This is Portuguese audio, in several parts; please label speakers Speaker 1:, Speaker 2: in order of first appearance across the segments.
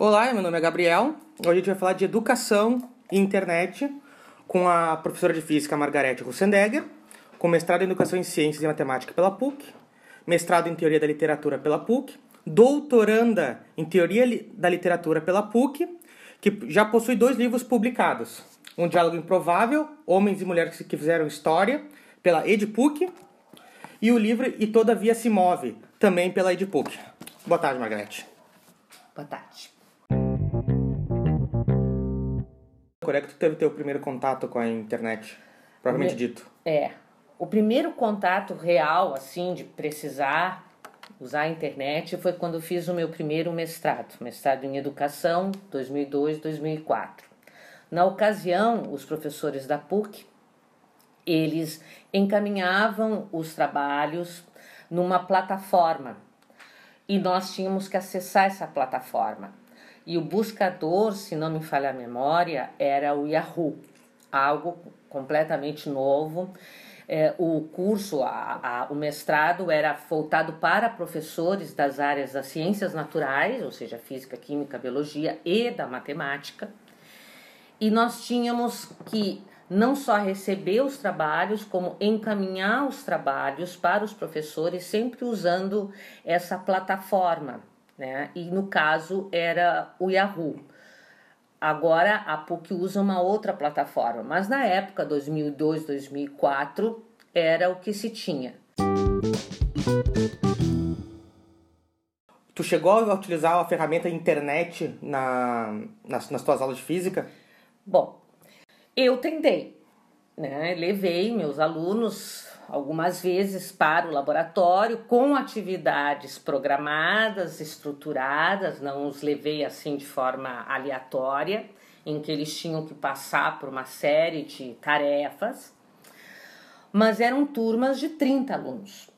Speaker 1: Olá, meu nome é Gabriel. Hoje a gente vai falar de educação e internet com a professora de física Margarete Russendegger, com mestrado em educação em ciências e matemática pela PUC, mestrado em teoria da literatura pela PUC, doutoranda em teoria da literatura pela PUC, que já possui dois livros publicados: Um Diálogo Improvável, Homens e Mulheres que Fizeram História, pela EdPUC, e o livro E Todavia Se Move, também pela EdPUC. Boa tarde, Margarete.
Speaker 2: Boa tarde.
Speaker 1: Quando é que tu teve teu primeiro contato com a internet? Provavelmente
Speaker 2: Me-
Speaker 1: dito.
Speaker 2: É, o primeiro contato real, assim, de precisar usar a internet foi quando eu fiz o meu primeiro mestrado, mestrado em educação, 2002-2004. Na ocasião, os professores da PUC, eles encaminhavam os trabalhos numa plataforma e nós tínhamos que acessar essa plataforma. E o buscador, se não me falha a memória, era o Yahoo, algo completamente novo. É, o curso, a, a, o mestrado era voltado para professores das áreas das ciências naturais, ou seja, física, química, biologia e da matemática. E nós tínhamos que não só receber os trabalhos, como encaminhar os trabalhos para os professores, sempre usando essa plataforma, né? E no caso era o Yahoo. Agora a PUC usa uma outra plataforma, mas na época 2002, 2004 era o que se tinha.
Speaker 1: Tu chegou a utilizar a ferramenta internet na, nas, nas tuas aulas de física?
Speaker 2: Bom, eu tentei, né? Levei meus alunos algumas vezes para o laboratório com atividades programadas, estruturadas, não os levei assim de forma aleatória, em que eles tinham que passar por uma série de tarefas, mas eram turmas de 30 alunos.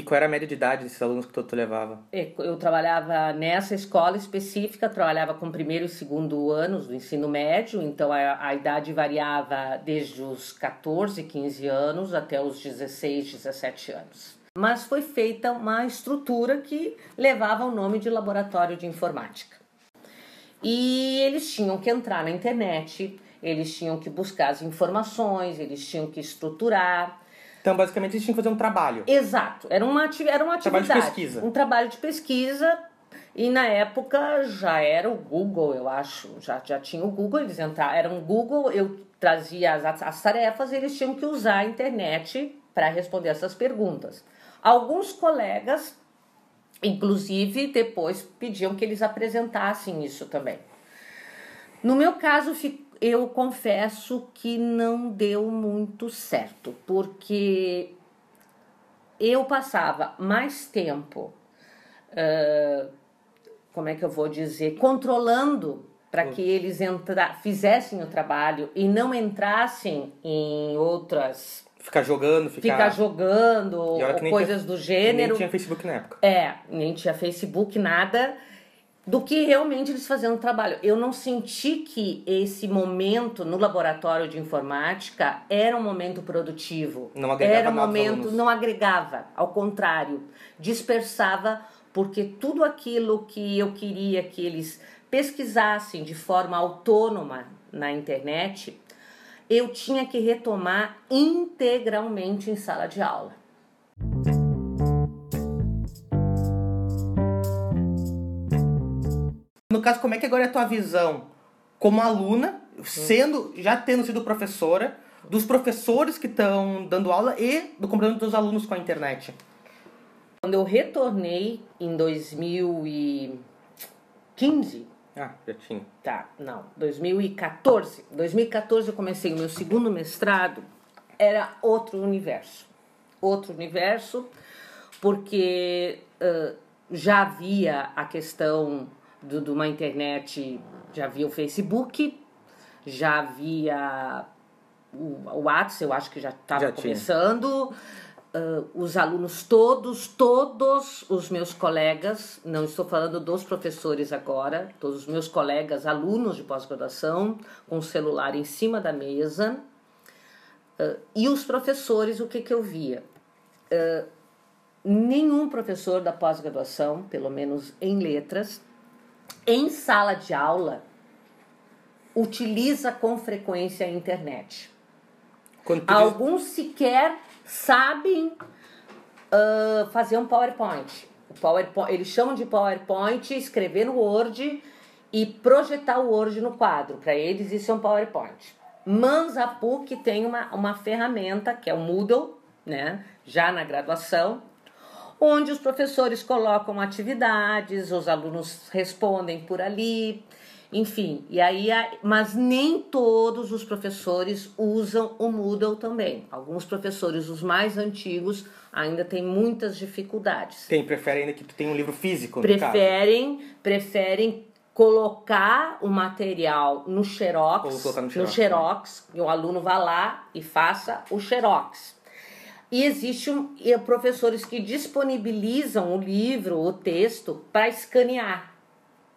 Speaker 1: E qual era a média de idade desses alunos que tu, tu levava?
Speaker 2: Eu trabalhava nessa escola específica, trabalhava com primeiro e segundo anos do ensino médio, então a, a, idade variava desde os 14, 15 anos até os 16, 17 anos. Mas foi feita uma estrutura que levava o nome de laboratório de informática. E eles tinham que entrar na internet, eles tinham que buscar as informações, eles tinham que estruturar.
Speaker 1: Então, basicamente, eles tinham que fazer um trabalho.
Speaker 2: Exato, era uma, era uma atividade.
Speaker 1: Trabalho de pesquisa.
Speaker 2: Um trabalho de pesquisa. E na época já era o Google, eu acho. Já, já tinha o Google, eles entraram. Era um Google, eu trazia as, as tarefas e eles tinham que usar a internet para responder essas perguntas. Alguns colegas, inclusive, depois pediam que eles apresentassem isso também. No meu caso, ficou eu confesso que não deu muito certo, porque eu passava mais tempo, uh, como é que eu vou dizer, controlando para que eles entra fizessem o trabalho e não entrassem em outras.
Speaker 1: Ficar jogando, ficar,
Speaker 2: ficar jogando, ou coisas
Speaker 1: tinha,
Speaker 2: do gênero.
Speaker 1: Nem tinha Facebook na época.
Speaker 2: É, nem tinha Facebook, nada do que realmente eles faziam o trabalho. Eu não senti que esse momento no laboratório de informática era um momento produtivo.
Speaker 1: Não agregava
Speaker 2: era um momento, não agregava, ao contrário, dispersava porque tudo aquilo que eu queria que eles pesquisassem de forma autônoma na internet, eu tinha que retomar integralmente em sala de aula.
Speaker 1: No caso, como é que agora é a tua visão como aluna, sendo, já tendo sido professora, dos professores que estão dando aula e do comportamento dos alunos com a internet?
Speaker 2: Quando eu retornei em 2015,
Speaker 1: ah, já tinha.
Speaker 2: Tá, não, 2014. 2014 eu comecei o meu segundo mestrado, era outro universo. Outro universo, porque uh, já havia a questão do, de uma internet, já havia o Facebook, já havia o, o WhatsApp, eu acho que já estava começando. Uh, os alunos todos, todos os meus colegas, não estou falando dos professores agora, todos os meus colegas, alunos de pós-graduação, com o celular em cima da mesa. Uh, e os professores, o que, que eu via? Uh, nenhum professor da pós-graduação, pelo menos em letras, em sala de aula utiliza com frequência a internet. Alguns sequer sabem uh, fazer um PowerPoint. O PowerPoint. Eles chamam de PowerPoint escrever no Word e projetar o Word no quadro. Para eles, isso é um PowerPoint. Mas a PUC tem uma, uma ferramenta que é o Moodle, né? já na graduação, onde os professores colocam atividades, os alunos respondem por ali, enfim. E aí, mas nem todos os professores usam o Moodle também. Alguns professores, os mais antigos, ainda têm muitas dificuldades.
Speaker 1: Tem, preferem ainda que tu tenha um livro físico.
Speaker 2: preferem, preferem colocar o material no xerox, no xerox, no xerox né? e o aluno vá lá e faça o xerox. E existe um, e professores que disponibilizam o livro, o texto, para escanear.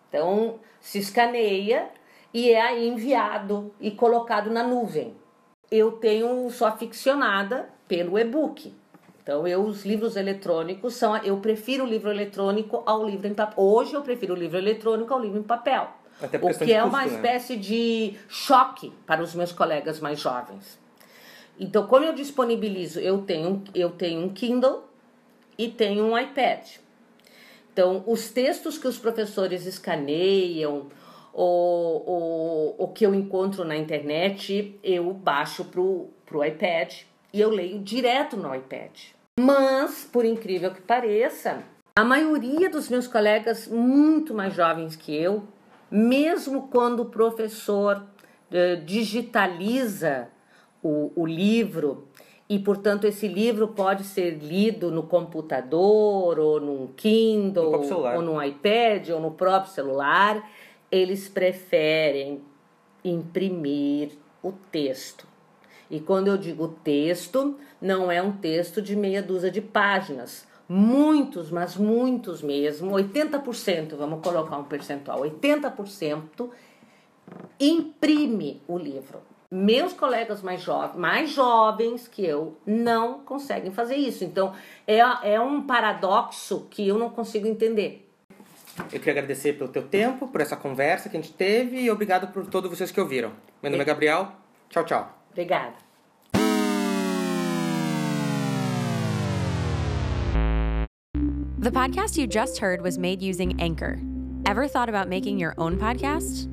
Speaker 2: Então, se escaneia e é aí enviado e colocado na nuvem. Eu tenho, sou aficionada pelo e-book. Então, eu, os livros eletrônicos são. Eu prefiro o livro eletrônico ao livro em papel. Hoje eu prefiro o livro eletrônico ao livro em papel. o que é uma né? espécie de choque para os meus colegas mais jovens. Então, como eu disponibilizo, eu tenho, eu tenho um Kindle e tenho um iPad. Então, os textos que os professores escaneiam, ou o que eu encontro na internet, eu baixo para o iPad e eu leio direto no iPad. Mas, por incrível que pareça, a maioria dos meus colegas muito mais jovens que eu, mesmo quando o professor eh, digitaliza o, o livro e, portanto, esse livro pode ser lido no computador, ou num Kindle, ou no iPad, ou no próprio celular. Eles preferem imprimir o texto. E quando eu digo texto, não é um texto de meia dúzia de páginas. Muitos, mas muitos mesmo, 80%, vamos colocar um percentual, 80% imprime o livro meus colegas mais jovens, mais jovens que eu, não conseguem fazer isso. Então, é, é um paradoxo que eu não consigo entender.
Speaker 1: Eu queria agradecer pelo teu tempo, por essa conversa que a gente teve e obrigado por todos vocês que ouviram. Meu nome é Gabriel. Tchau, tchau.
Speaker 2: Obrigada.
Speaker 3: The podcast you just heard was made using Anchor. Ever thought about making your own podcast?